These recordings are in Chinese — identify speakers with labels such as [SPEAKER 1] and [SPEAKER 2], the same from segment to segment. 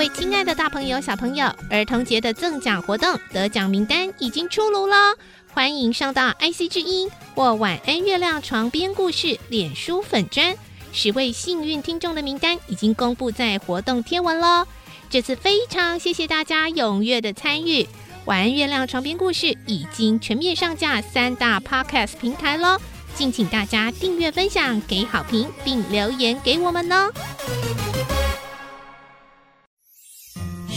[SPEAKER 1] 位亲爱的大朋友、小朋友，儿童节的赠奖活动得奖名单已经出炉了，欢迎上到 IC 之音或晚安月亮床边故事脸书粉砖，十位幸运听众的名单已经公布在活动贴文喽。这次非常谢谢大家踊跃的参与，晚安月亮床边故事已经全面上架三大 Podcast 平台喽，敬请大家订阅、分享、给好评，并留言给我们哦。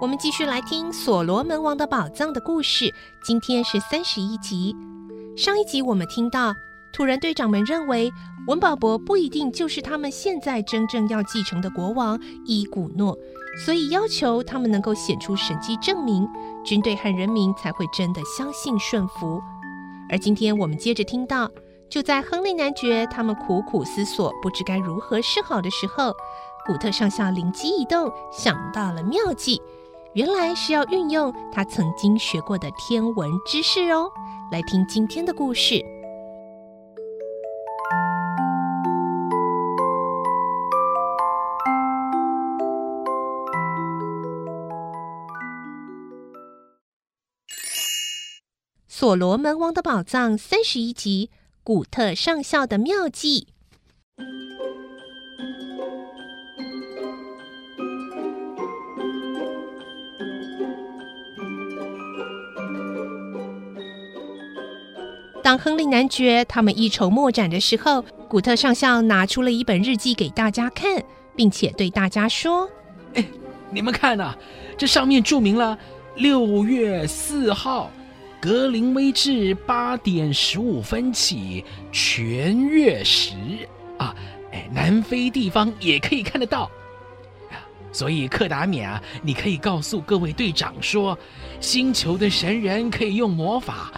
[SPEAKER 1] 我们继续来听《所罗门王的宝藏》的故事，今天是三十一集。上一集我们听到，土人队长们认为文保博不一定就是他们现在真正要继承的国王伊古诺，所以要求他们能够显出神迹证明，军队和人民才会真的相信顺服。而今天我们接着听到，就在亨利男爵他们苦苦思索，不知该如何是好的时候，古特上校灵机一动，想到了妙计。原来是要运用他曾经学过的天文知识哦，来听今天的故事。所罗门王的宝藏三十一集，古特上校的妙计。当亨利男爵他们一筹莫展的时候，古特上校拿出了一本日记给大家看，并且对大家
[SPEAKER 2] 说：“，你们看呐、啊，这上面注明了六月四号，格林威治八点十五分起全月食啊！哎，南非地方也可以看得到。所以克达米啊，你可以告诉各位队长说，星球的神人可以用魔法。”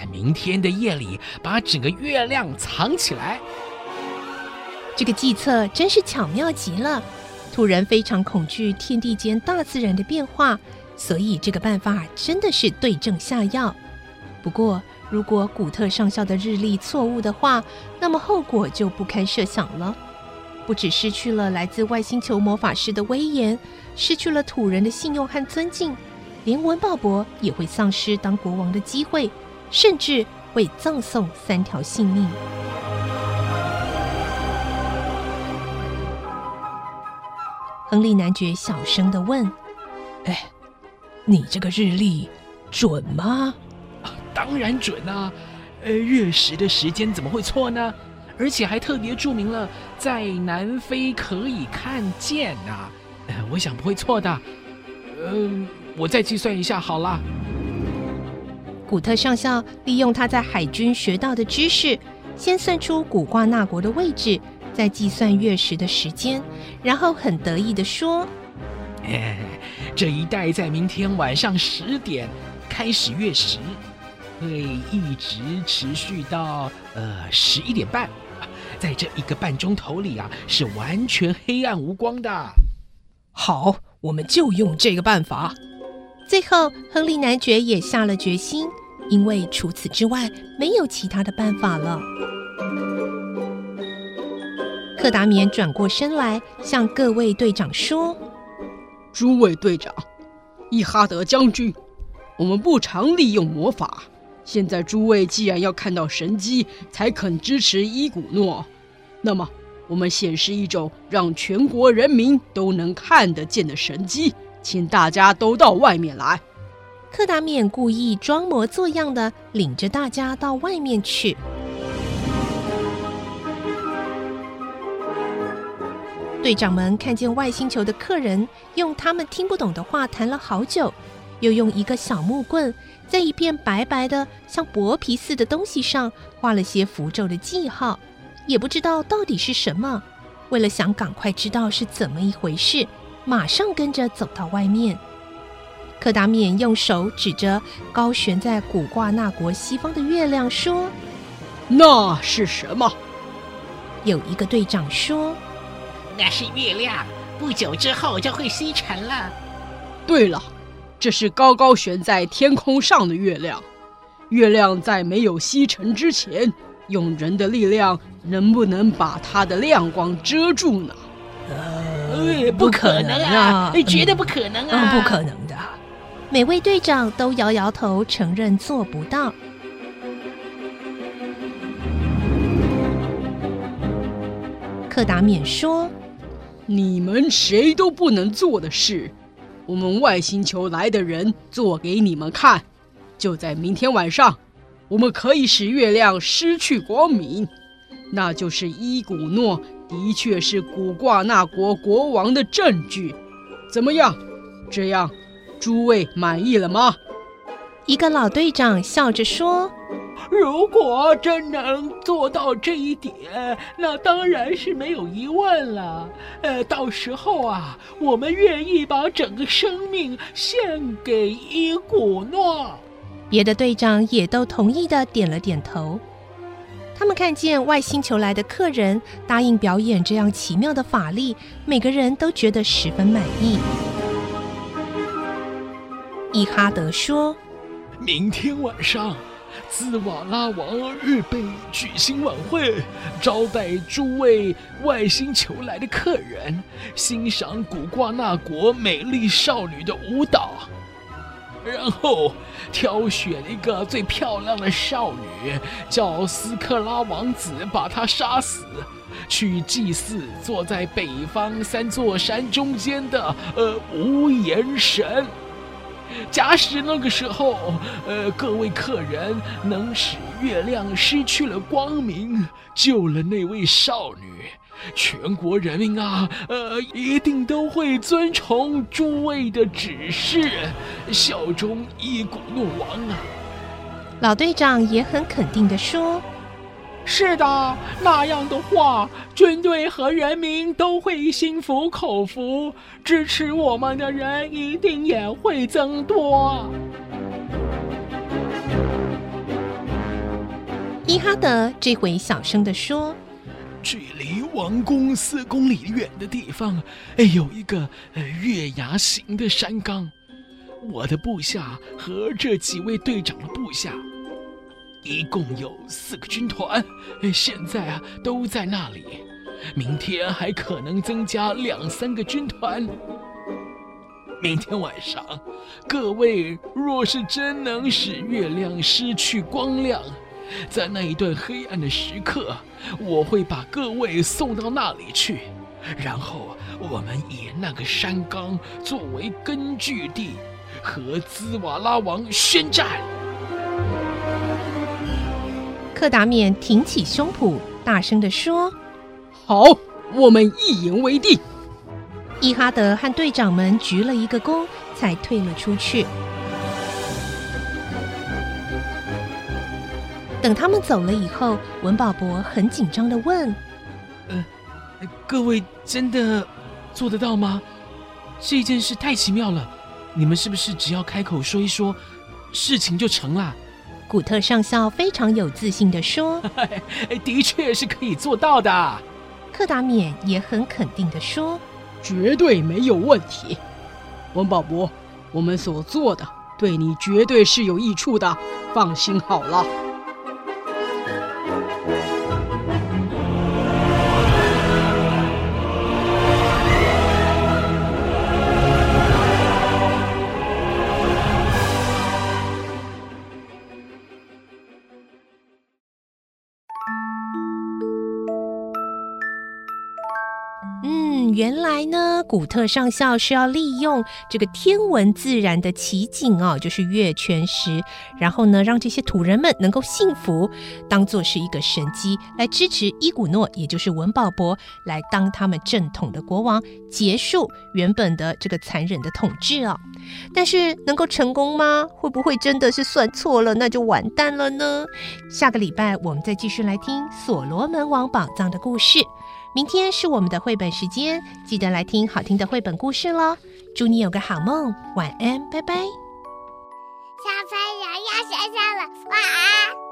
[SPEAKER 2] 在明天的夜里，把整个月亮藏起来。
[SPEAKER 1] 这个计策真是巧妙极了。土人非常恐惧天地间大自然的变化，所以这个办法真的是对症下药。不过，如果古特上校的日历错误的话，那么后果就不堪设想了。不只失去了来自外星球魔法师的威严，失去了土人的信用和尊敬，连文鲍勃也会丧失当国王的机会。甚至会葬送三条性命。亨利男爵小声的问：“
[SPEAKER 2] 哎，你这个日历准吗？”“当然准啊！呃，月食的时间怎么会错呢？而且还特别注明了在南非可以看见啊！呃，我想不会错的。嗯，我再计算一下好了。”
[SPEAKER 1] 古特上校利用他在海军学到的知识，先算出古挂纳国的位置，再计算月食的时间，然后很得意地说：“
[SPEAKER 2] 哎，这一带在明天晚上十点开始月食，会一直持续到呃十一点半，在这一个半钟头里啊，是完全黑暗无光的。
[SPEAKER 3] 好，我们就用这个办法。”
[SPEAKER 1] 最后，亨利男爵也下了决心。因为除此之外没有其他的办法了。克达冕转过身来，向各位队长说：“
[SPEAKER 3] 诸位队长，伊哈德将军，我们不常利用魔法。现在诸位既然要看到神机才肯支持伊古诺，那么我们显示一种让全国人民都能看得见的神机，请大家都到外面来。”
[SPEAKER 1] 克达冕故意装模作样的领着大家到外面去。队长们看见外星球的客人用他们听不懂的话谈了好久，又用一个小木棍在一片白白的像薄皮似的东西上画了些符咒的记号，也不知道到底是什么。为了想赶快知道是怎么一回事，马上跟着走到外面。柯达冕用手指着高悬在古挂那国西方的月亮说：“
[SPEAKER 3] 那是什么？”
[SPEAKER 1] 有一个队长说。
[SPEAKER 4] 那是月亮，不久之后就会西沉了。
[SPEAKER 3] 对了，这是高高悬在天空上的月亮。月亮在没有西沉之前，用人的力量能不能把它的亮光遮住呢？
[SPEAKER 4] 呃，不可能啊，绝对不可能啊，
[SPEAKER 1] 不可能的。每位队长都摇摇头，承认做不到。克达免说。
[SPEAKER 3] 你们谁都不能做的事，我们外星球来的人做给你们看。就在明天晚上，我们可以使月亮失去光明，那就是伊古诺的确是古挂那国国王的证据。怎么样？这样，诸位满意了吗？
[SPEAKER 1] 一个老队长笑着说。
[SPEAKER 2] 如果真能做到这一点，那当然是没有疑问了。呃，到时候啊，我们愿意把整个生命献给伊古诺。
[SPEAKER 1] 别的队长也都同意的点了点头。他们看见外星球来的客人答应表演这样奇妙的法力，每个人都觉得十分满意。伊哈德说：“
[SPEAKER 2] 明天晚上。”兹瓦拉王预备举行晚会，招待诸位外星球来的客人，欣赏古挂纳国美丽少女的舞蹈，然后挑选一个最漂亮的少女，叫斯克拉王子把她杀死，去祭祀坐在北方三座山中间的呃无言神。假使那个时候，呃，各位客人能使月亮失去了光明，救了那位少女，全国人民啊，呃，一定都会遵从诸位的指示，效忠一古诺王啊。
[SPEAKER 1] 老队长也很肯定地说。
[SPEAKER 2] 是的，那样的话，军队和人民都会心服口服，支持我们的人一定也会增多。
[SPEAKER 1] 伊哈德这回小声地说：“
[SPEAKER 2] 距离王宫四公里远的地方，有一个月牙形的山岗，我的部下和这几位队长的部下。”一共有四个军团，现在啊都在那里。明天还可能增加两三个军团。明天晚上，各位若是真能使月亮失去光亮，在那一段黑暗的时刻，我会把各位送到那里去，然后我们以那个山冈作为根据地，和兹瓦拉王宣战。
[SPEAKER 1] 克达面挺起胸脯，大声地说：“
[SPEAKER 3] 好，我们一言为定。”
[SPEAKER 1] 伊哈德和队长们鞠了一个躬，才退了出去。等他们走了以后，文保博很紧张的问：“
[SPEAKER 2] 呃，各位真的做得到吗？这件事太奇妙了，你们是不是只要开口说一说，事情就成了？”
[SPEAKER 1] 古特上校非常有自信的说：“
[SPEAKER 2] 的确是可以做到的。”
[SPEAKER 1] 克达冕也很肯定的说：“
[SPEAKER 3] 绝对没有问题。”文保博，我们所做的对你绝对是有益处的，放心好了。
[SPEAKER 1] 来呢，古特上校是要利用这个天文自然的奇景哦，就是月全食，然后呢，让这些土人们能够信服，当做是一个神机来支持伊古诺，也就是文保博，来当他们正统的国王，结束原本的这个残忍的统治哦。但是能够成功吗？会不会真的是算错了，那就完蛋了呢？下个礼拜我们再继续来听所罗门王宝藏的故事。明天是我们的绘本时间，记得来听好听的绘本故事喽！祝你有个好梦，晚安，拜拜。
[SPEAKER 5] 小朋友要睡觉了，晚安。